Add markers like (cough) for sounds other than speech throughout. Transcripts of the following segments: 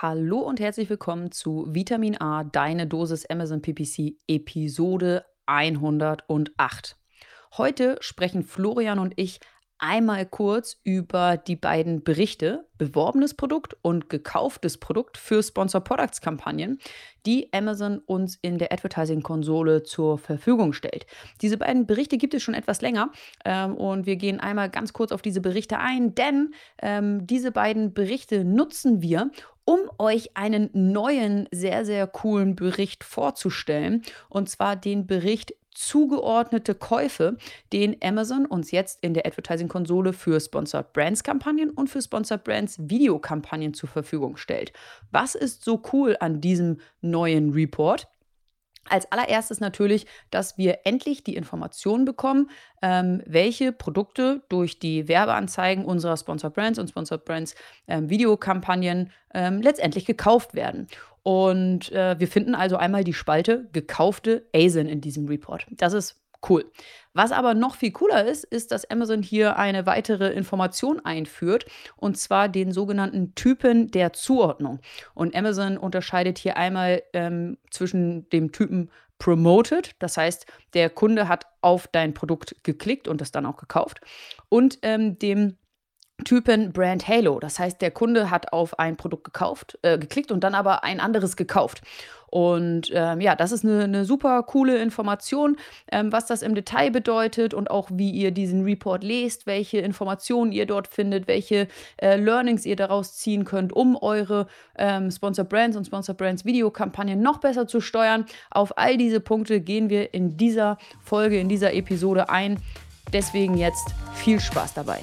Hallo und herzlich willkommen zu Vitamin A, deine Dosis Amazon PPC, Episode 108. Heute sprechen Florian und ich einmal kurz über die beiden Berichte, beworbenes Produkt und gekauftes Produkt für Sponsor Products Kampagnen, die Amazon uns in der Advertising-Konsole zur Verfügung stellt. Diese beiden Berichte gibt es schon etwas länger ähm, und wir gehen einmal ganz kurz auf diese Berichte ein, denn ähm, diese beiden Berichte nutzen wir, um euch einen neuen, sehr, sehr coolen Bericht vorzustellen. Und zwar den Bericht zugeordnete Käufe, den Amazon uns jetzt in der Advertising-Konsole für Sponsored Brands-Kampagnen und für Sponsored Brands Videokampagnen zur Verfügung stellt. Was ist so cool an diesem neuen Report? Als allererstes natürlich, dass wir endlich die Informationen bekommen, ähm, welche Produkte durch die Werbeanzeigen unserer Sponsored Brands und Sponsored Brands ähm, Videokampagnen ähm, letztendlich gekauft werden. Und äh, wir finden also einmal die Spalte gekaufte ASIN in diesem Report. Das ist cool. Was aber noch viel cooler ist, ist, dass Amazon hier eine weitere Information einführt, und zwar den sogenannten Typen der Zuordnung. Und Amazon unterscheidet hier einmal ähm, zwischen dem Typen Promoted, das heißt, der Kunde hat auf dein Produkt geklickt und es dann auch gekauft, und ähm, dem Typen Brand Halo. Das heißt, der Kunde hat auf ein Produkt gekauft, äh, geklickt und dann aber ein anderes gekauft. Und ähm, ja, das ist eine, eine super coole Information, ähm, was das im Detail bedeutet und auch wie ihr diesen Report lest, welche Informationen ihr dort findet, welche äh, Learnings ihr daraus ziehen könnt, um eure ähm, Sponsor Brands und Sponsor Brands Videokampagnen noch besser zu steuern. Auf all diese Punkte gehen wir in dieser Folge, in dieser Episode ein. Deswegen jetzt viel Spaß dabei.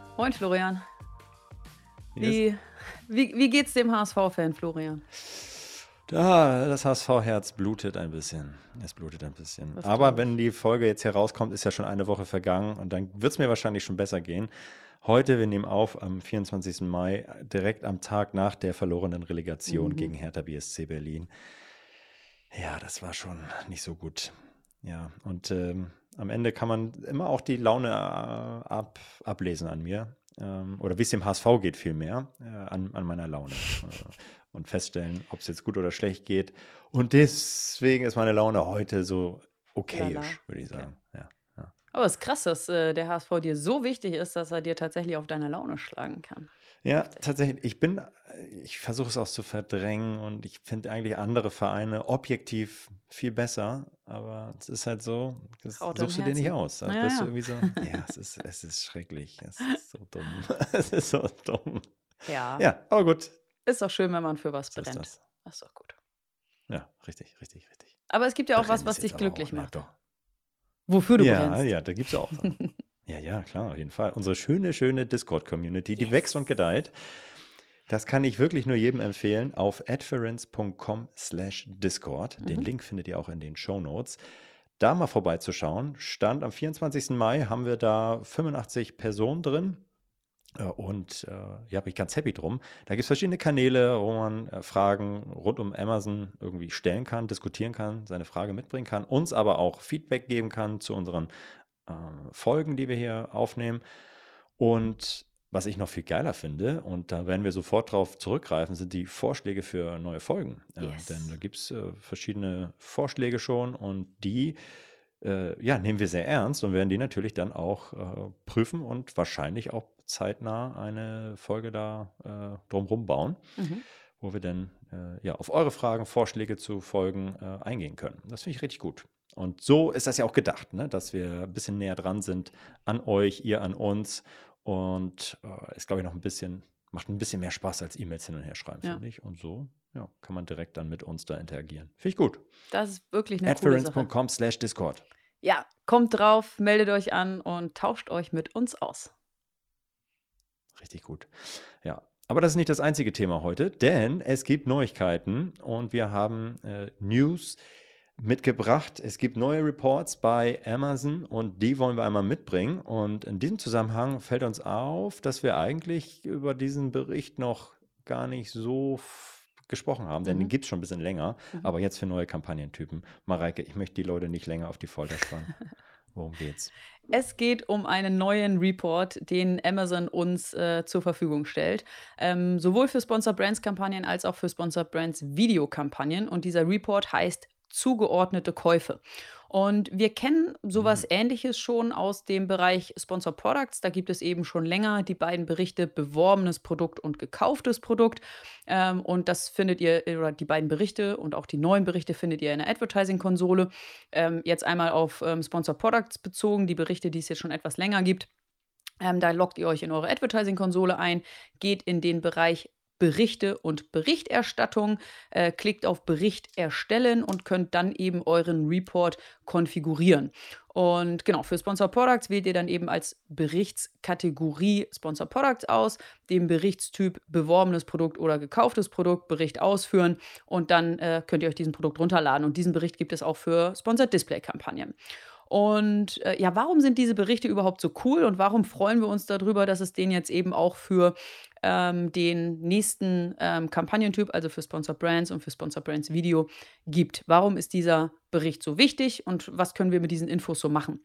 Moin Florian. Wie, wie, wie geht's dem HSV-Fan, Florian? Da, das HSV-Herz blutet ein bisschen. Es blutet ein bisschen. Das Aber wenn die Folge jetzt hier rauskommt, ist ja schon eine Woche vergangen und dann wird es mir wahrscheinlich schon besser gehen. Heute, wir nehmen auf am 24. Mai, direkt am Tag nach der verlorenen Relegation Mhm. gegen Hertha BSC Berlin. Ja, das war schon nicht so gut. Ja, und ähm, am Ende kann man immer auch die Laune äh, ab, ablesen an mir. Ähm, oder wie es dem HSV geht, vielmehr, äh, an, an meiner Laune. Äh, und feststellen, ob es jetzt gut oder schlecht geht. Und deswegen ist meine Laune heute so okayisch, würde ich Okay. sagen. Ja, ja. Aber es ist krass, dass äh, der HSV dir so wichtig ist, dass er dir tatsächlich auf deine Laune schlagen kann. Ja, tatsächlich. Ich bin, ich versuche es auch zu verdrängen und ich finde eigentlich andere Vereine objektiv viel besser, aber es ist halt so, das deinem suchst du dir nicht aus. Da Ja, bist ja. du irgendwie so, (laughs) ja, es ist, es ist schrecklich. Es ist so dumm. (laughs) Es ist so dumm. Ja. Ja, aber gut. Ist doch schön, wenn man für was So ist brennt. das. Das ist doch gut. Ja, richtig, richtig, richtig. Aber es gibt ja auch was, Brennen was ist dich glücklich auch, macht. doch. Wofür du Ja, brennst. ja, da gibt es auch Sachen. (laughs) Ja, ja, klar, auf jeden Fall. Unsere schöne, schöne Discord-Community, die Yes. wächst und gedeiht. Das kann ich wirklich nur jedem empfehlen. Auf adference.com slash Discord. Den Mhm. Link findet ihr auch in den Show Notes. Da mal vorbeizuschauen. Stand am 24. Mai haben wir da 85 Personen drin. Äh, Und äh, ja, bin ich ganz happy drum. Da gibt es verschiedene Kanäle, wo man äh, Fragen rund um Amazon irgendwie stellen kann, diskutieren kann, seine Frage mitbringen kann, uns aber auch Feedback geben kann zu unseren äh, Folgen, die wir hier aufnehmen. Und was ich noch viel geiler finde, und da werden wir sofort drauf zurückgreifen, sind die Vorschläge für neue Folgen. Äh, Yes. denn da gibt es äh, verschiedene Vorschläge schon und die äh, ja, nehmen wir sehr ernst und werden die natürlich dann auch äh, prüfen und wahrscheinlich auch zeitnah eine Folge da äh, drumherum bauen, Mhm. wo wir dann äh, ja, auf eure Fragen, Vorschläge zu Folgen äh, eingehen können. Das finde ich richtig gut. Und so ist das ja auch gedacht, ne? dass wir ein bisschen näher dran sind an euch, ihr an uns. Und äh, ist, glaube ich, noch ein bisschen, macht ein bisschen mehr Spaß als E-Mails hin und her schreiben, Ja. finde ich. Und so ja, kann man direkt dann mit uns da interagieren. Finde ich gut. Das ist wirklich eine. Adference.com slash Discord. Ja, kommt drauf, meldet euch an und tauscht euch mit uns aus. Richtig gut. Ja. Aber das ist nicht das einzige Thema heute, denn es gibt Neuigkeiten und wir haben äh, News mitgebracht. Es gibt neue Reports bei Amazon und die wollen wir einmal mitbringen. Und in diesem Zusammenhang fällt uns auf, dass wir eigentlich über diesen Bericht noch gar nicht so gesprochen haben, denn mhm. den gibt es schon ein bisschen länger, mhm. aber jetzt für neue Kampagnentypen. Mareike, ich möchte die Leute nicht länger auf die Folter spannen. (laughs) Worum geht's? Es geht um einen neuen Report, den Amazon uns äh, zur Verfügung stellt. Ähm, sowohl für Sponsor Brands Kampagnen als auch für Sponsor Brands Videokampagnen. Und dieser Report heißt zugeordnete Käufe. Und wir kennen sowas mhm. Ähnliches schon aus dem Bereich Sponsor Products. Da gibt es eben schon länger die beiden Berichte beworbenes Produkt und gekauftes Produkt. Ähm, und das findet ihr, oder die beiden Berichte und auch die neuen Berichte findet ihr in der Advertising-Konsole. Ähm, jetzt einmal auf ähm, Sponsor Products bezogen, die Berichte, die es jetzt schon etwas länger gibt. Da loggt ihr euch in eure Advertising-Konsole ein, geht in den Bereich Berichte und Berichterstattung. Äh, klickt auf Bericht erstellen und könnt dann eben euren Report konfigurieren. Und genau, für Sponsor Products wählt ihr dann eben als Berichtskategorie Sponsor Products aus, den Berichtstyp beworbenes Produkt oder gekauftes Produkt, Bericht ausführen und dann äh, könnt ihr euch diesen Produkt runterladen. Und diesen Bericht gibt es auch für Sponsored Display Kampagnen. Und äh, ja, warum sind diese Berichte überhaupt so cool und warum freuen wir uns darüber, dass es den jetzt eben auch für ähm, den nächsten ähm, Kampagnentyp, also für Sponsor Brands und für Sponsor Brands Video gibt? Warum ist dieser Bericht so wichtig und was können wir mit diesen Infos so machen?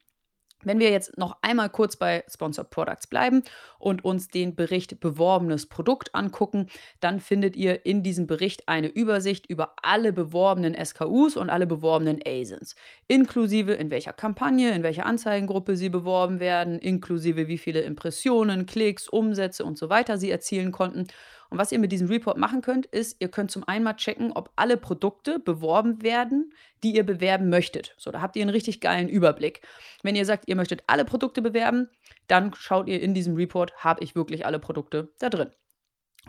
Wenn wir jetzt noch einmal kurz bei Sponsored Products bleiben und uns den Bericht beworbenes Produkt angucken, dann findet ihr in diesem Bericht eine Übersicht über alle beworbenen SKUs und alle beworbenen ASINs, inklusive in welcher Kampagne, in welcher Anzeigengruppe sie beworben werden, inklusive wie viele Impressionen, Klicks, Umsätze und so weiter sie erzielen konnten und was ihr mit diesem Report machen könnt, ist, ihr könnt zum einen mal checken, ob alle Produkte beworben werden, die ihr bewerben möchtet. So, da habt ihr einen richtig geilen Überblick. Wenn ihr sagt, ihr möchtet alle Produkte bewerben, dann schaut ihr in diesem Report, habe ich wirklich alle Produkte da drin.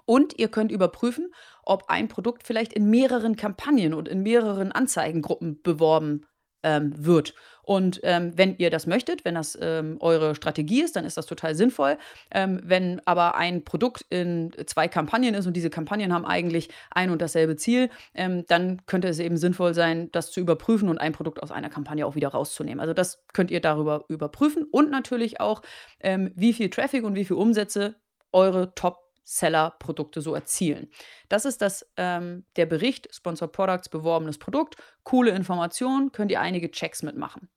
Und ihr könnt überprüfen, ob ein Produkt vielleicht in mehreren Kampagnen und in mehreren Anzeigengruppen beworben ähm, wird. Und ähm, wenn ihr das möchtet, wenn das ähm, eure Strategie ist, dann ist das total sinnvoll. Ähm, wenn aber ein Produkt in zwei Kampagnen ist und diese Kampagnen haben eigentlich ein und dasselbe Ziel, ähm, dann könnte es eben sinnvoll sein, das zu überprüfen und ein Produkt aus einer Kampagne auch wieder rauszunehmen. Also das könnt ihr darüber überprüfen und natürlich auch, ähm, wie viel Traffic und wie viel Umsätze eure Top Seller-Produkte so erzielen. Das ist das, ähm, der Bericht Sponsor Products, beworbenes Produkt. Coole Information, könnt ihr einige Checks mitmachen.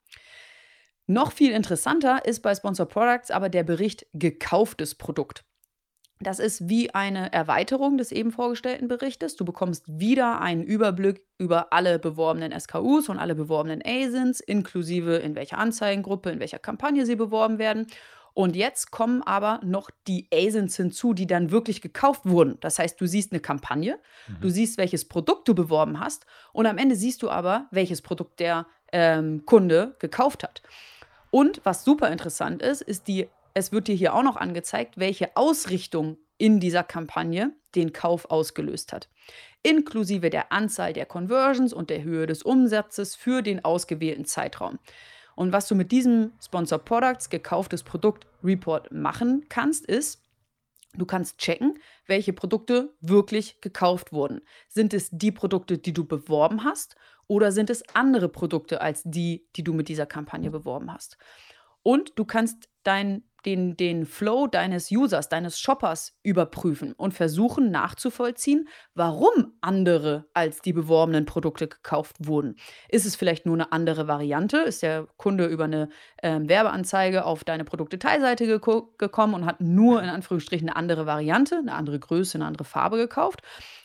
Noch viel interessanter ist bei Sponsor Products aber der Bericht gekauftes Produkt. Das ist wie eine Erweiterung des eben vorgestellten Berichtes. Du bekommst wieder einen Überblick über alle beworbenen SKUs und alle beworbenen ASINs, inklusive in welcher Anzeigengruppe, in welcher Kampagne sie beworben werden. Und jetzt kommen aber noch die ASINs hinzu, die dann wirklich gekauft wurden. Das heißt, du siehst eine Kampagne, mhm. du siehst, welches Produkt du beworben hast und am Ende siehst du aber, welches Produkt der ähm, Kunde gekauft hat. Und was super interessant ist, ist die, es wird dir hier auch noch angezeigt, welche Ausrichtung in dieser Kampagne den Kauf ausgelöst hat. Inklusive der Anzahl der Conversions und der Höhe des Umsatzes für den ausgewählten Zeitraum. Und was du mit diesem Sponsor Products, gekauftes Produkt Report machen kannst, ist, du kannst checken, welche Produkte wirklich gekauft wurden. Sind es die Produkte, die du beworben hast oder sind es andere Produkte als die, die du mit dieser Kampagne beworben hast? Und du kannst dein den, den Flow deines Users, deines Shoppers überprüfen und versuchen nachzuvollziehen, warum andere als die beworbenen Produkte gekauft wurden. Ist es vielleicht nur eine andere Variante? Ist der Kunde über eine äh, Werbeanzeige auf deine Produktdetailseite gekommen und hat nur in Anführungsstrichen eine andere Variante, eine andere Größe, eine andere Farbe gekauft?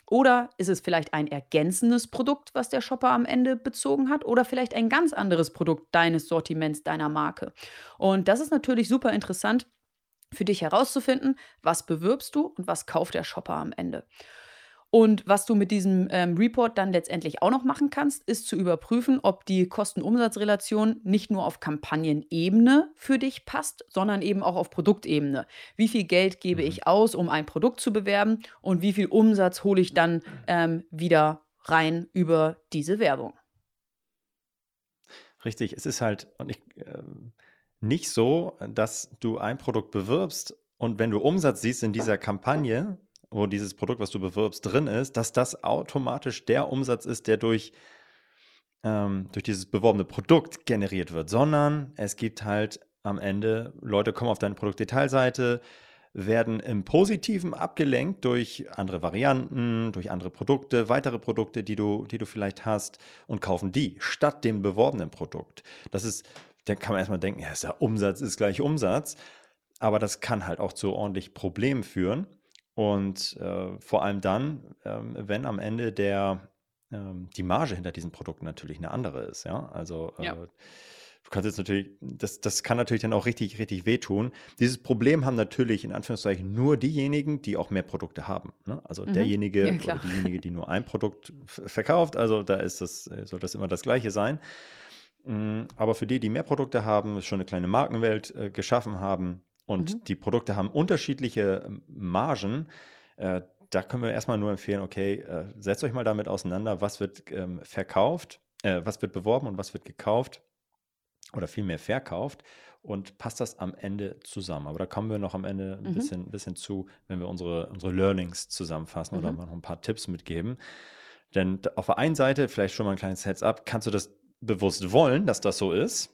Oder ist es vielleicht ein ergänzendes Produkt, was der Shopper am Ende bezogen hat? Oder vielleicht ein ganz anderes Produkt deines Sortiments, deiner Marke? Und das ist natürlich super interessant für dich herauszufinden, was bewirbst du und was kauft der Shopper am Ende. Und was du mit diesem ähm, Report dann letztendlich auch noch machen kannst, ist zu überprüfen, ob die Kosten-Umsatz-Relation nicht nur auf Kampagnenebene für dich passt, sondern eben auch auf Produktebene. Wie viel Geld gebe mhm. ich aus, um ein Produkt zu bewerben und wie viel Umsatz hole ich dann ähm, wieder rein über diese Werbung? Richtig, es ist halt und ich, äh, nicht so, dass du ein Produkt bewirbst und wenn du Umsatz siehst in dieser Kampagne, wo dieses Produkt, was du bewirbst, drin ist, dass das automatisch der Umsatz ist, der durch, ähm, durch dieses beworbene Produkt generiert wird, sondern es gibt halt am Ende, Leute kommen auf deine Produktdetailseite, werden im Positiven abgelenkt durch andere Varianten, durch andere Produkte, weitere Produkte, die du, die du vielleicht hast und kaufen die statt dem beworbenen Produkt. Das ist, da kann man erstmal denken, ja, ist ja Umsatz ist gleich Umsatz, aber das kann halt auch zu ordentlich Problemen führen. Und äh, vor allem dann, ähm, wenn am Ende der, ähm, die Marge hinter diesen Produkten natürlich eine andere ist. Ja, also äh, Ja. Du kannst jetzt natürlich, das, das kann natürlich dann auch richtig, richtig wehtun. Dieses Problem haben natürlich in Anführungszeichen nur diejenigen, die auch mehr Produkte haben. Ne? Also Mhm. derjenige Ja, oder diejenige, die nur ein Produkt verkauft, also da ist das, äh, soll das immer das Gleiche sein. Mm, Aber für die, die mehr Produkte haben, schon eine kleine Markenwelt äh, geschaffen haben und Mhm. die Produkte haben unterschiedliche ähm, Margen, äh, da können wir erstmal nur empfehlen, okay, äh, setzt euch mal damit auseinander, was wird ähm, verkauft, was wird beworben und was wird gekauft oder vielmehr verkauft und passt das am Ende zusammen. Aber da kommen wir noch am Ende ein Mhm. bisschen, bisschen zu, wenn wir unsere, unsere Learnings zusammenfassen oder Mhm. mal noch ein paar Tipps mitgeben. Denn auf der einen Seite, vielleicht schon mal ein kleines Heads-up, kannst du das bewusst wollen, dass das so ist.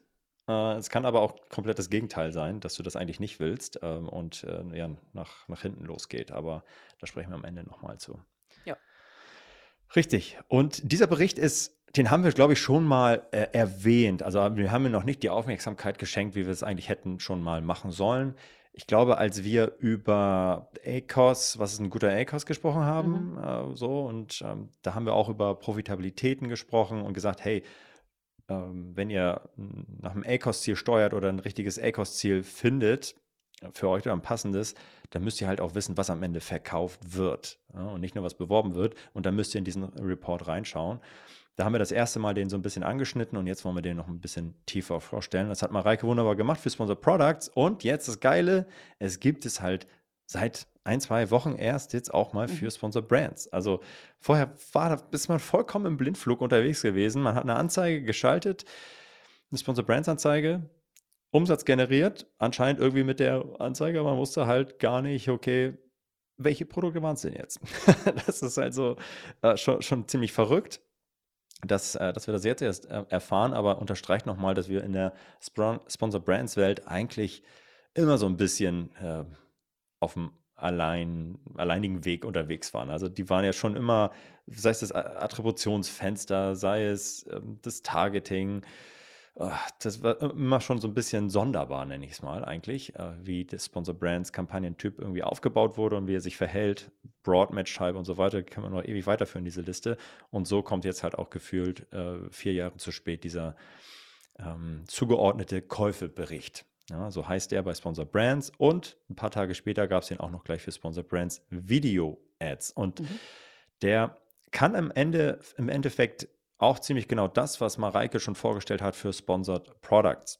Äh, es kann aber auch komplett das Gegenteil sein, dass du das eigentlich nicht willst ähm, und äh, ja, nach, nach hinten losgeht. Aber da sprechen wir am Ende nochmal zu. Ja. Richtig. Und dieser Bericht ist, den haben wir, glaube ich, schon mal äh, erwähnt. Also wir haben ihm noch nicht die Aufmerksamkeit geschenkt, wie wir es eigentlich hätten schon mal machen sollen. Ich glaube, als wir über ACOS, was ist ein guter ACOS gesprochen haben, äh, so, und ähm, da haben wir auch über Profitabilitäten gesprochen und gesagt, hey, ähm, wenn ihr nach einem ACOS-Ziel steuert oder ein richtiges ACOS-Ziel findet, äh, für euch oder ein passendes, dann müsst ihr halt auch wissen, was am Ende verkauft wird ja, und nicht nur was beworben wird. Und dann müsst ihr in diesen Report reinschauen. Da haben wir das erste Mal den so ein bisschen angeschnitten und jetzt wollen wir den noch ein bisschen tiefer vorstellen. Das hat Mareike wunderbar gemacht für Sponsor Products. Und jetzt das Geile, es gibt es halt seit ein, zwei Wochen erst jetzt auch mal für Mhm. Sponsor Brands. Also vorher war da, ist man vollkommen im Blindflug unterwegs gewesen. Man hat eine Anzeige geschaltet, eine Sponsor Brands Anzeige, Umsatz generiert, anscheinend irgendwie mit der Anzeige, aber man wusste halt gar nicht, okay, welche Produkte waren es denn jetzt? (laughs) das ist also äh, schon, schon ziemlich verrückt, dass, äh, dass wir das jetzt erst äh, erfahren, aber unterstreicht nochmal, dass wir in der Sponsor Brands Welt eigentlich immer so ein bisschen äh, auf dem allein, alleinigen Weg unterwegs waren. Also die waren ja schon immer, sei es das Attributionsfenster, sei es ähm, das Targeting, Ah, Das war immer schon so ein bisschen sonderbar, nenne ich es mal eigentlich, äh, wie der Sponsor Brands Kampagnentyp irgendwie aufgebaut wurde und wie er sich verhält. Broadmatch-Type und so weiter, kann man noch ewig weiterführen, diese Liste. Und so kommt jetzt halt auch gefühlt äh, vier Jahre zu spät dieser ähm, zugeordnete Käufebericht. Ja, so heißt er bei Sponsor Brands. Und ein paar Tage später gab es den auch noch gleich für Sponsor Brands Video Ads. Und Mhm. der kann am Ende, im Endeffekt auch ziemlich genau das, was Mareike schon vorgestellt hat für Sponsored Products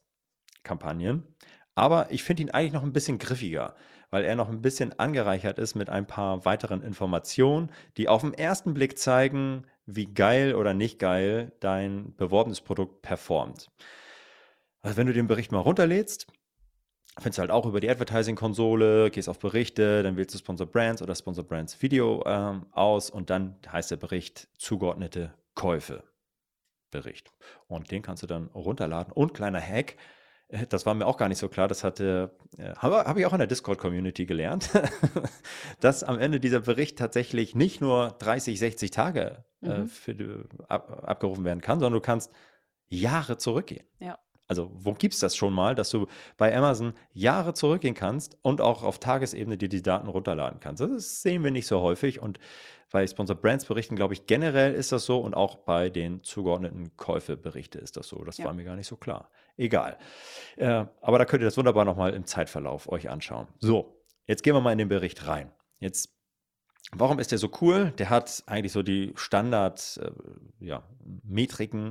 Kampagnen. Aber ich finde ihn eigentlich noch ein bisschen griffiger, weil er noch ein bisschen angereichert ist mit ein paar weiteren Informationen, die auf den ersten Blick zeigen, wie geil oder nicht geil dein beworbenes Produkt performt. Also wenn du den Bericht mal runterlädst, findest du halt auch über die Advertising-Konsole, gehst auf Berichte, dann wählst du Sponsor Brands oder Sponsor Brands Video ähm, aus und dann heißt der Bericht zugeordnete Käufe. Bericht. Und den kannst du dann runterladen. Und kleiner Hack, äh, das war mir auch gar nicht so klar, das hatte, äh, habe hab ich auch in der Discord-Community gelernt, (laughs) dass am Ende dieser Bericht tatsächlich nicht nur 30, 60 Tage äh, Mhm. für, die- ab, abgerufen werden kann, sondern du kannst Jahre zurückgehen. Ja. Also, wo gibt es das schon mal, dass du bei Amazon Jahre zurückgehen kannst und auch auf Tagesebene dir die Daten runterladen kannst? Das sehen wir nicht so häufig und bei Sponsor Brands Berichten, glaube ich, generell ist das so und auch bei den zugeordneten Käufeberichte ist das so. Das Ja. war mir gar nicht so klar. Egal. Äh, aber da könnt ihr das wunderbar nochmal im Zeitverlauf euch anschauen. So, jetzt gehen wir mal in den Bericht rein. Jetzt Warum ist der so cool? Der hat eigentlich so die Standard äh, ja,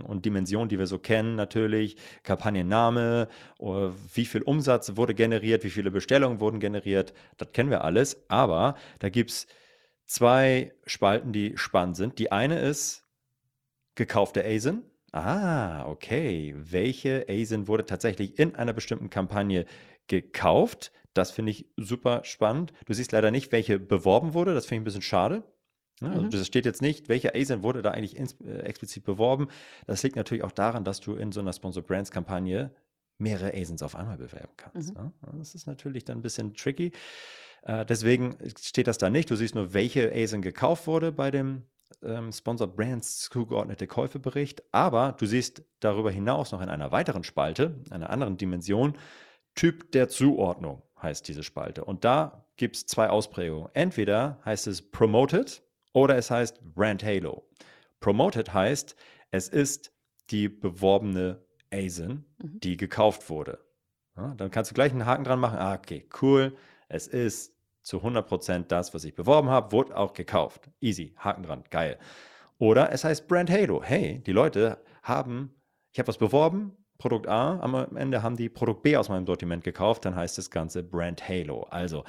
und Dimensionen, die wir so kennen, natürlich. Kampagnenname, äh, wie viel Umsatz wurde generiert, wie viele Bestellungen wurden generiert, das kennen wir alles. Aber da gibt es zwei Spalten, die spannend sind. Die eine ist gekaufte ASIN. Ah, okay. Welche ASIN wurde tatsächlich in einer bestimmten Kampagne gekauft? Das finde ich super spannend. Du siehst leider nicht, welche beworben wurde. Das finde ich ein bisschen schade. Ja, also Mhm. das steht jetzt nicht, welche ASIN wurde da eigentlich äh, explizit beworben. Das liegt natürlich auch daran, dass du in so einer Sponsor Brands Kampagne mehrere ASINs auf einmal bewerben kannst. Mhm. Ne? Das ist natürlich dann ein bisschen tricky. Äh, deswegen steht das da nicht. Du siehst nur, welche ASIN gekauft wurde bei dem ähm, Sponsored Brands zugeordnete Käufebericht. Aber du siehst darüber hinaus noch in einer weiteren Spalte, einer anderen Dimension, Typ der Zuordnung heißt diese Spalte. Und da gibt es zwei Ausprägungen. Entweder heißt es Promoted oder es heißt Brand Halo. Promoted heißt, es ist die beworbene ASIN, Mhm. die gekauft wurde. Ja, dann kannst du gleich einen Haken dran machen. Ah, okay, cool. Es ist zu 100% das, was ich beworben habe, wurde auch gekauft. Easy, Haken dran, geil. Oder es heißt Brand Halo. Hey, die Leute haben, ich habe was beworben, Produkt A, am Ende haben die Produkt B aus meinem Sortiment gekauft, dann heißt das Ganze Brand Halo. Also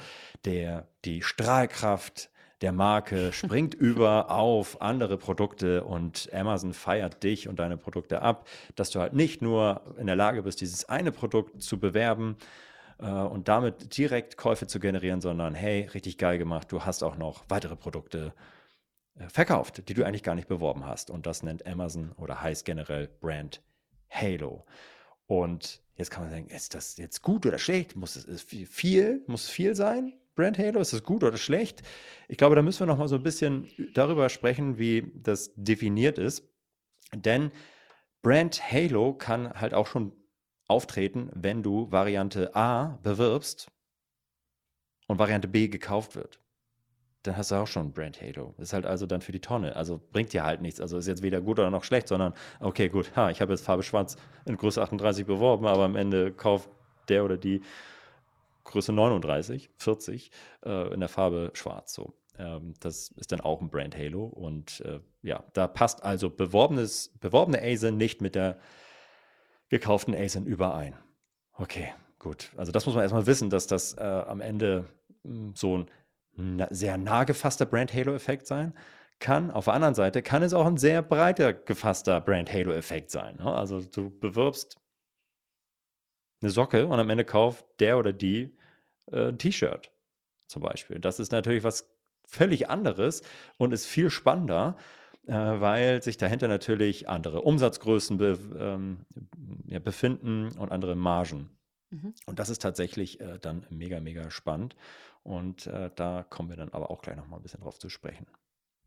der, die Strahlkraft der Marke (laughs) springt über auf andere Produkte und Amazon feiert dich und deine Produkte ab, dass du halt nicht nur in der Lage bist, dieses eine Produkt zu bewerben äh, und damit direkt Käufe zu generieren, sondern hey, richtig geil gemacht, du hast auch noch weitere Produkte äh, verkauft, die du eigentlich gar nicht beworben hast. Und das nennt Amazon oder heißt generell Brand Halo. Und jetzt kann man sagen, ist das jetzt gut oder schlecht? Muss es viel, muss viel sein? Brand Halo, ist das gut oder schlecht? Ich glaube, da müssen wir noch mal so ein bisschen darüber sprechen, wie das definiert ist. Denn Brand Halo kann halt auch schon auftreten, wenn du Variante A bewirbst und Variante B gekauft wird. Dann hast du auch schon Brand Halo. Ist halt also dann für die Tonne. Also bringt dir halt nichts. Also ist jetzt weder gut oder noch schlecht, sondern okay, gut, ha, ich habe jetzt Farbe Schwarz in Größe 38 beworben, aber am Ende kauft der oder die Größe 39, 40 äh, in der Farbe Schwarz. So. Ähm, das ist dann auch ein Brand Halo. Und äh, ja, da passt also beworbenes, beworbene ASIN nicht mit der gekauften ASIN überein. Okay, gut. Also das muss man erstmal wissen, dass das äh, am Ende mh, so ein na, sehr nah gefasster Brand Halo-Effekt sein kann. Auf der anderen Seite kann es auch ein sehr breiter gefasster Brand Halo-Effekt sein. Ne? Also du bewirbst eine Socke und am Ende kauft der oder die äh, ein T-Shirt zum Beispiel. Das ist natürlich was völlig anderes und ist viel spannender, äh, weil sich dahinter natürlich andere Umsatzgrößen ähm, befinden und andere Margen. Mhm. Und das ist tatsächlich äh, dann mega, mega spannend. Und äh, da kommen wir dann aber auch gleich nochmal ein bisschen drauf zu sprechen.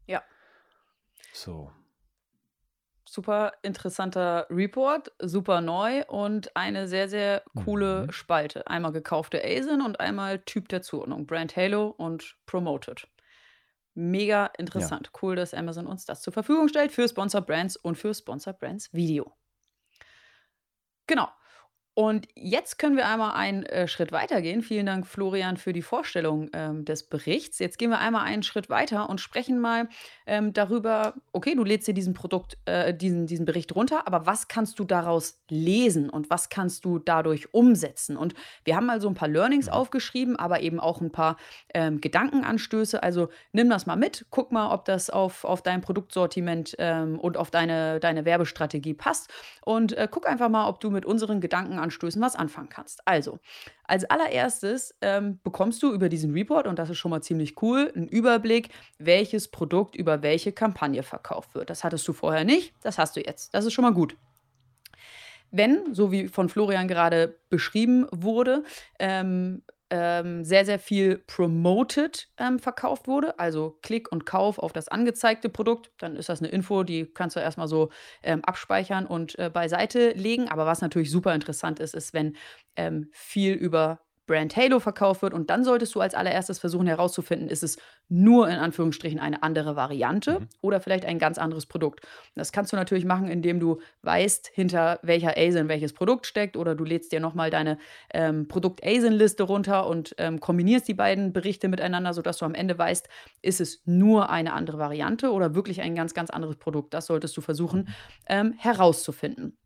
Ja. So. Super interessanter Report, super neu und eine sehr, sehr coole Mhm. Spalte. Einmal gekaufte ASIN und einmal Typ der Zuordnung. Brand Halo und Promoted. Mega Ja. interessant. Cool, dass Amazon uns das zur Verfügung stellt für Sponsor Brands und für Sponsor Brands Video. Genau. Und jetzt können wir einmal einen äh, Schritt weitergehen. Vielen Dank, Florian, für die Vorstellung ähm, des Berichts. Jetzt gehen wir einmal einen Schritt weiter und sprechen mal ähm, darüber, okay, du lädst dir diesen Produkt, äh, diesen, diesen Bericht runter, aber was kannst du daraus lesen und was kannst du dadurch umsetzen? Und wir haben mal so ein paar Learnings Mhm. aufgeschrieben, aber eben auch ein paar ähm, Gedankenanstöße. Also nimm das mal mit, guck mal, ob das auf, auf dein Produktsortiment ähm, und auf deine, deine Werbestrategie passt. Und äh, guck einfach mal, ob du mit unseren Gedankenanstößen was anfangen kannst. Also, als allererstes ähm, bekommst du über diesen Report, und das ist schon mal ziemlich cool, einen Überblick, welches Produkt über welche Kampagne verkauft wird. Das hattest du vorher nicht, das hast du jetzt. Das ist schon mal gut. Wenn, so wie von Florian gerade beschrieben wurde, ähm, ähm, sehr, sehr viel promoted ähm, verkauft wurde, also Klick und Kauf auf das angezeigte Produkt, dann ist das eine Info, die kannst du erstmal so ähm, abspeichern und äh, beiseite legen. Aber was natürlich super interessant ist, ist, wenn ähm, viel über Brand Halo verkauft wird und dann solltest du als allererstes versuchen herauszufinden, ist es nur in Anführungsstrichen eine andere Variante Mhm. oder vielleicht ein ganz anderes Produkt. Das kannst du natürlich machen, indem du weißt, hinter welcher ASIN welches Produkt steckt oder du lädst dir nochmal deine ähm, Produkt-ASIN-Liste runter und ähm, kombinierst die beiden Berichte miteinander, sodass du am Ende weißt, ist es nur eine andere Variante oder wirklich ein ganz, ganz anderes Produkt. Das solltest du versuchen ähm, herauszufinden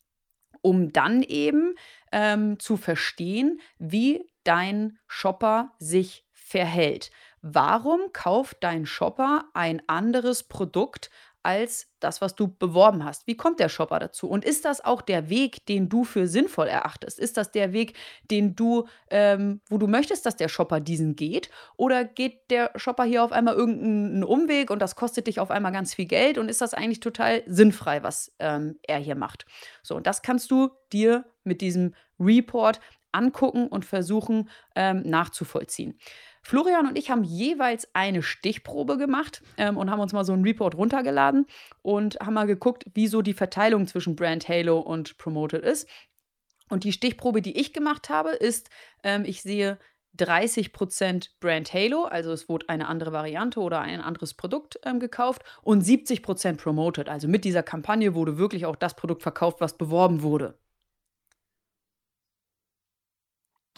um dann eben ähm, zu verstehen, wie dein Shopper sich verhält. Warum kauft dein Shopper ein anderes Produkt als das, was du beworben hast? Wie kommt der Shopper dazu? Und ist das auch der Weg, den du für sinnvoll erachtest? Ist das der Weg, den du, ähm, wo du möchtest, dass der Shopper diesen geht? Oder geht der Shopper hier auf einmal irgendeinen Umweg und das kostet dich auf einmal ganz viel Geld? Und ist das eigentlich total sinnfrei, was ähm, er hier macht? So, und das kannst du dir mit diesem Report angucken und versuchen ähm, nachzuvollziehen. Florian und ich haben jeweils eine Stichprobe gemacht ähm, und haben uns mal so einen Report runtergeladen und haben mal geguckt, wie so die Verteilung zwischen Brand Halo und Promoted ist. Und die Stichprobe, die ich gemacht habe, ist, ähm, ich sehe 30% Brand Halo, also es wurde eine andere Variante oder ein anderes Produkt ähm, gekauft und 70% Promoted, also mit dieser Kampagne wurde wirklich auch das Produkt verkauft, was beworben wurde.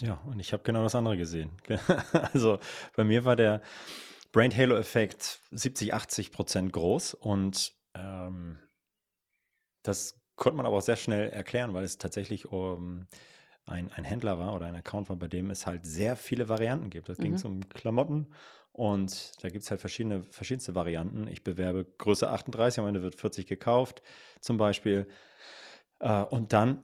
Ja, und ich habe genau das andere gesehen. (laughs) also bei mir war der Brain Halo-Effekt 70, 80 Prozent groß und ähm, das konnte man aber auch sehr schnell erklären, weil es tatsächlich um, ein, ein Händler war oder ein Account war, bei dem es halt sehr viele Varianten gibt. Das ging mhm. um Klamotten und da gibt es halt verschiedene, verschiedenste Varianten. Ich bewerbe Größe 38, am Ende wird 40 gekauft zum Beispiel. Äh, und dann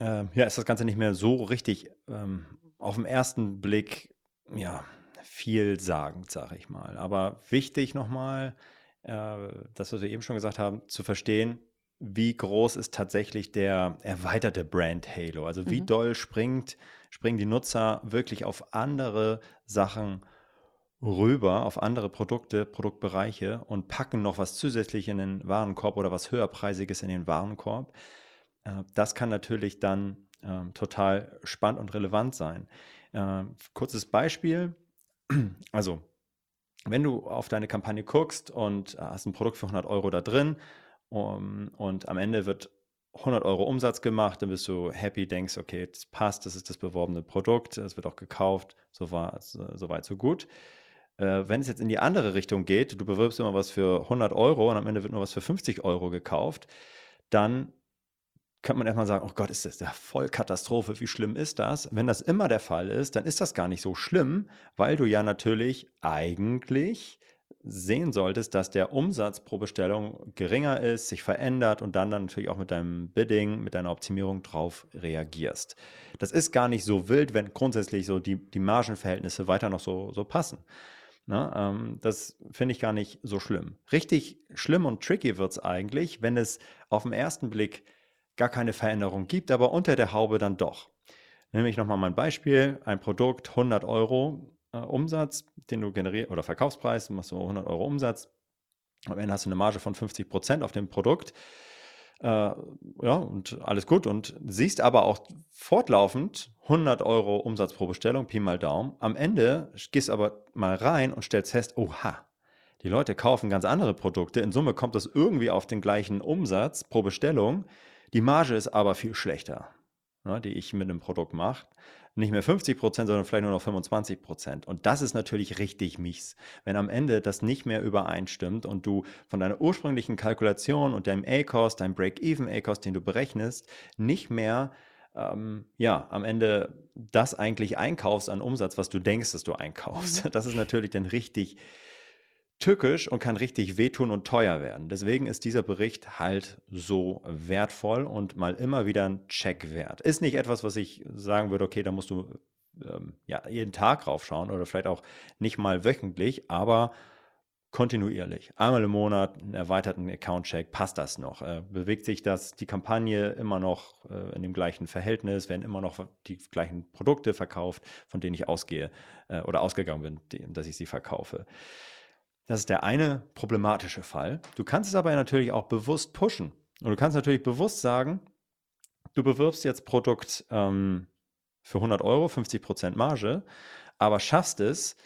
äh, ja, ist das Ganze nicht mehr so richtig ähm, auf den ersten Blick, ja, vielsagend, sage ich mal. Aber wichtig nochmal, äh, das, was wir eben schon gesagt haben, zu verstehen, wie groß ist tatsächlich der erweiterte Brand Halo? Also wie mhm. doll springt, springen die Nutzer wirklich auf andere Sachen rüber, auf andere Produkte, Produktbereiche und packen noch was zusätzlich in den Warenkorb oder was höherpreisiges in den Warenkorb. Äh, das kann natürlich dann ähm, total spannend und relevant sein. Ähm, kurzes Beispiel. (clears throat) Also, wenn du auf deine Kampagne guckst und hast ein Produkt für 100 Euro da drin um, und am Ende wird 100 Euro Umsatz gemacht, dann bist du happy, denkst, okay, das passt, das ist das beworbene Produkt, es wird auch gekauft, so, war, so weit, so gut. Äh, wenn es jetzt in die andere Richtung geht, du bewirbst immer was für 100 Euro und am Ende wird nur was für 50 Euro gekauft, dann könnte man erstmal sagen, oh Gott, ist das ja voll Katastrophe, wie schlimm ist das? Wenn das immer der Fall ist, dann ist das gar nicht so schlimm, weil du ja natürlich eigentlich sehen solltest, dass der Umsatz pro Bestellung geringer ist, sich verändert und dann, dann natürlich auch mit deinem Bidding, mit deiner Optimierung drauf reagierst. Das ist gar nicht so wild, wenn grundsätzlich so die, die Margenverhältnisse weiter noch so, so passen. Na, ne, ähm, das finde ich gar nicht so schlimm. Richtig schlimm und tricky wird es eigentlich, wenn es auf den ersten Blick gar keine Veränderung gibt, aber unter der Haube dann doch. Nehme ich nochmal mein Beispiel, ein Produkt, 100 Euro äh, Umsatz, den du generierst, oder Verkaufspreis, du machst du 100 Euro Umsatz, am Ende hast du eine Marge von 50 Prozent auf dem Produkt. Äh, ja, und alles gut. Und siehst aber auch fortlaufend 100 Euro Umsatz pro Bestellung, Pi mal Daumen. Am Ende gehst aber mal rein und stellst fest, oha, die Leute kaufen ganz andere Produkte. In Summe kommt das irgendwie auf den gleichen Umsatz pro Bestellung. Die Marge ist aber viel schlechter, ne, die ich mit einem Produkt mache. Nicht mehr 50 Prozent, sondern vielleicht nur noch 25 Prozent. Und das ist natürlich richtig mies, wenn am Ende das nicht mehr übereinstimmt und du von deiner ursprünglichen Kalkulation und deinem A-Cost, deinem Break-Even A-Cost, den du berechnest, nicht mehr ähm, ja, am Ende das eigentlich einkaufst an Umsatz, was du denkst, dass du einkaufst. Mhm. Das ist natürlich dann richtig tückisch und kann richtig wehtun und teuer werden. Deswegen ist dieser Bericht halt so wertvoll und mal immer wieder ein Check wert. Ist nicht etwas, was ich sagen würde, okay, da musst du ähm, ja, jeden Tag raufschauen oder vielleicht auch nicht mal wöchentlich, aber kontinuierlich. Einmal im Monat einen erweiterten Account-Check, passt das noch? Äh, bewegt sich das, die Kampagne immer noch äh, in dem gleichen Verhältnis, werden immer noch die gleichen Produkte verkauft, von denen ich ausgehe äh, oder ausgegangen bin, dass ich sie verkaufe. Das ist der eine problematische Fall. Du kannst es aber natürlich auch bewusst pushen. Und du kannst natürlich bewusst sagen, du bewirbst jetzt Produkt ähm, für 100 Euro, 50% Marge, aber schaffst es,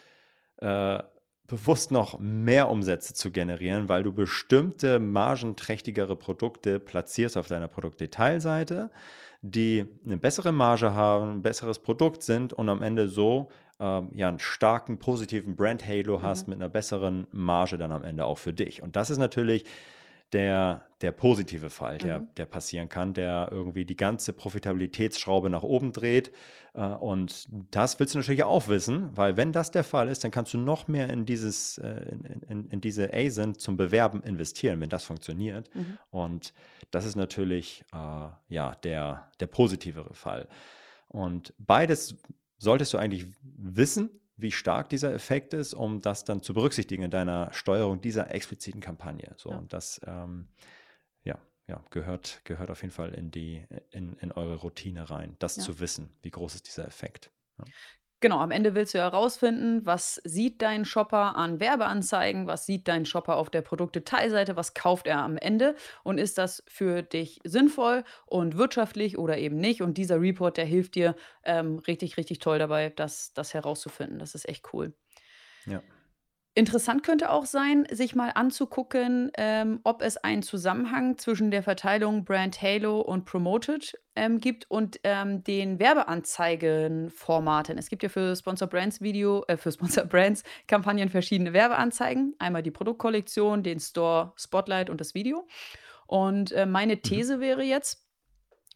äh, bewusst noch mehr Umsätze zu generieren, weil du bestimmte margenträchtigere Produkte platzierst auf deiner Produktdetailseite, die eine bessere Marge haben, ein besseres Produkt sind und am Ende so ähm, ja einen starken positiven Brand Halo hast mhm. mit einer besseren Marge dann am Ende auch für dich. Und das ist natürlich der, der positive Fall, der, Mhm. der passieren kann, der irgendwie die ganze Profitabilitätsschraube nach oben dreht. Äh, Und das willst du natürlich auch wissen, weil wenn das der Fall ist, dann kannst du noch mehr in dieses, äh, in, in, in diese ASIN zum Bewerben investieren, wenn das funktioniert. Mhm. Und das ist natürlich äh, ja, der, der positivere Fall. Und beides solltest du eigentlich wissen, wie stark dieser Effekt ist, um das dann zu berücksichtigen in deiner Steuerung dieser expliziten Kampagne. So, Ja. und das ähm, ja, ja, gehört, gehört auf jeden Fall in die, in, in eure Routine rein, das Ja. zu wissen, wie groß ist dieser Effekt. Genau, am Ende willst du herausfinden, was sieht dein Shopper an Werbeanzeigen, was sieht dein Shopper auf der Produktdetailseite, was kauft er am Ende und ist das für dich sinnvoll und wirtschaftlich oder eben nicht. Und dieser Report, der hilft dir ähm, richtig, richtig toll dabei, das, das herauszufinden. Das ist echt cool. Ja. Interessant könnte auch sein, sich mal anzugucken, ähm, ob es einen Zusammenhang zwischen der Verteilung Brand Halo und Promoted ähm, gibt und ähm, den Werbeanzeigenformaten. Es gibt ja für Sponsor Brands Video, äh, für Sponsor Brands Kampagnen verschiedene Werbeanzeigen. Einmal die Produktkollektion, den Store Spotlight und das Video. Und äh, meine These wäre jetzt,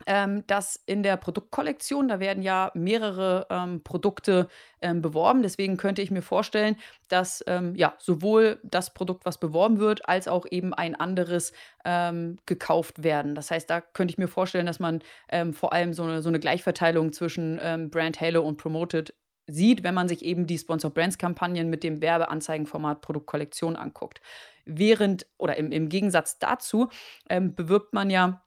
ähm, dass in der Produktkollektion, da werden ja mehrere ähm, Produkte ähm, beworben. Deswegen könnte ich mir vorstellen, dass ähm, ja sowohl das Produkt, was beworben wird, als auch eben ein anderes ähm, gekauft werden. Das heißt, da könnte ich mir vorstellen, dass man ähm, vor allem so eine, so eine Gleichverteilung zwischen Brand Halo und Promoted sieht, wenn man sich eben die Sponsor Brands Kampagnen mit dem Werbeanzeigenformat Produktkollektion anguckt. Während oder im, im Gegensatz dazu bewirbt man ja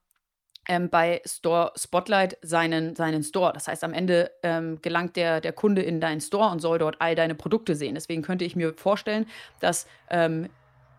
ähm, bei Store Spotlight seinen, seinen Store. Das heißt, am Ende ähm, gelangt der, der Kunde in deinen Store und soll dort all deine Produkte sehen. Deswegen könnte ich mir vorstellen, dass ähm,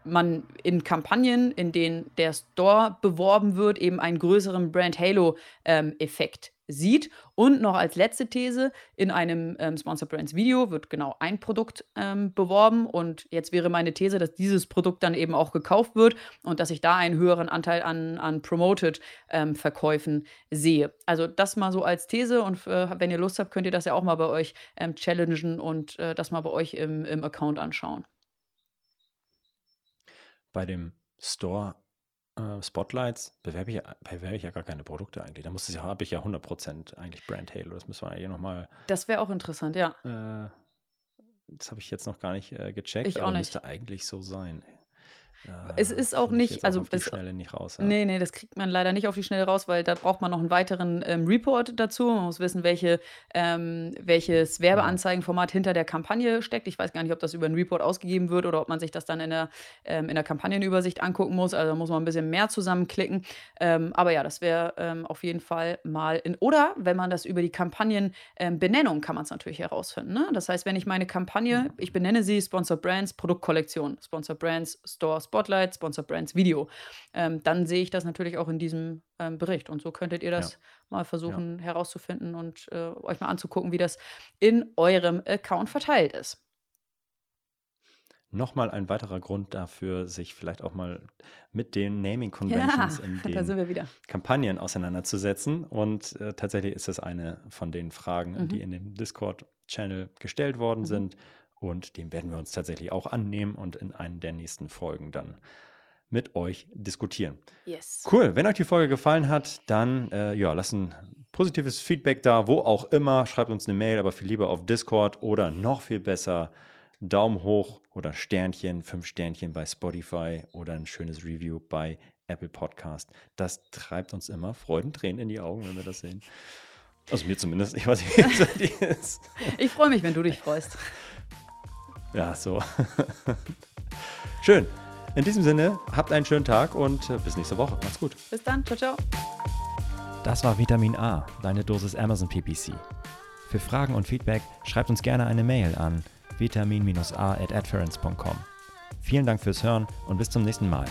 man in Kampagnen, in denen der Store beworben wird, eben einen größeren Brand Halo-Effekt sieht. Und noch als letzte These, in einem ähm, Sponsor Brands Video wird genau ein Produkt ähm, beworben. Und jetzt wäre meine These, dass dieses Produkt dann eben auch gekauft wird und dass ich da einen höheren Anteil an, an Promoted-Verkäufen sehe. Also das mal so als These. Und äh, wenn ihr Lust habt, könnt ihr das ja auch mal bei euch ähm, challengen und äh, das mal bei euch im, im Account anschauen. Bei dem Store äh, Spotlights bewerbe ich, ja- bewerbe ich ja gar keine Produkte eigentlich. Da muss es ja, habe ich ja 100% eigentlich Brand Halo. Das müssen wir hier nochmal, Das wäre auch interessant, ja. äh, das habe ich jetzt noch gar nicht äh, gecheckt, Ich auch aber nicht. müsste eigentlich so sein. Es Äh, ist auch nicht- also auf die es- Schnelle nicht raus. Ja. Nee, nee, das kriegt man leider nicht auf die Schnelle raus, weil da braucht man noch einen weiteren ähm, Report dazu. Man muss wissen, welche, ähm, welches Werbeanzeigenformat hinter der Kampagne steckt. Ich weiß gar nicht, ob das über einen Report ausgegeben wird oder ob man sich das dann in der, ähm, in der Kampagnenübersicht angucken muss. Also da muss man ein bisschen mehr zusammenklicken. Ähm, aber ja, das wäre ähm, auf jeden Fall mal in. Oder wenn man das über die Kampagnenbenennung kann man es natürlich herausfinden. Ne? Das heißt, wenn ich meine Kampagne, ich benenne sie Sponsor Brands Produktkollektion, Sponsor Brands Store Spotlight, Sponsor Brands Video, ähm, dann sehe ich das natürlich auch in diesem ähm, Bericht. Und so könntet ihr das Ja. mal versuchen herauszufinden und äh, euch mal anzugucken, wie das in eurem Account verteilt ist. Nochmal ein weiterer Grund dafür, sich vielleicht auch mal mit den Naming Conventions in (laughs) da sind den. Kampagnen auseinanderzusetzen. Und äh, tatsächlich ist das eine von den Fragen, Mhm. die in dem Discord-Channel gestellt worden Mhm. sind. Und dem werden wir uns tatsächlich auch annehmen und in einer der nächsten Folgen dann mit euch diskutieren. Yes. Cool, wenn euch die Folge gefallen hat, dann äh, ja, lasst ein positives Feedback da, wo auch immer. Schreibt uns eine Mail, aber viel lieber auf Discord oder noch viel besser Daumen hoch oder Sternchen, fünf Sternchen bei Spotify oder ein schönes Review bei Apple Podcast. Das treibt uns immer Freudentränen in die Augen, wenn wir das sehen. Also mir zumindest. Ich weiß nicht, wie es ist. Ich freue mich, wenn du dich freust. Ja, so. Schön. In diesem Sinne, habt einen schönen Tag und äh, bis nächste Woche. Macht's gut. Bis dann. Ciao, ciao. Das war Vitamin A, deine Dosis Amazon PPC. Für Fragen und Feedback schreibt uns gerne eine Mail an vitamin-a at adference.com. Vielen Dank fürs Hören und bis zum nächsten Mal.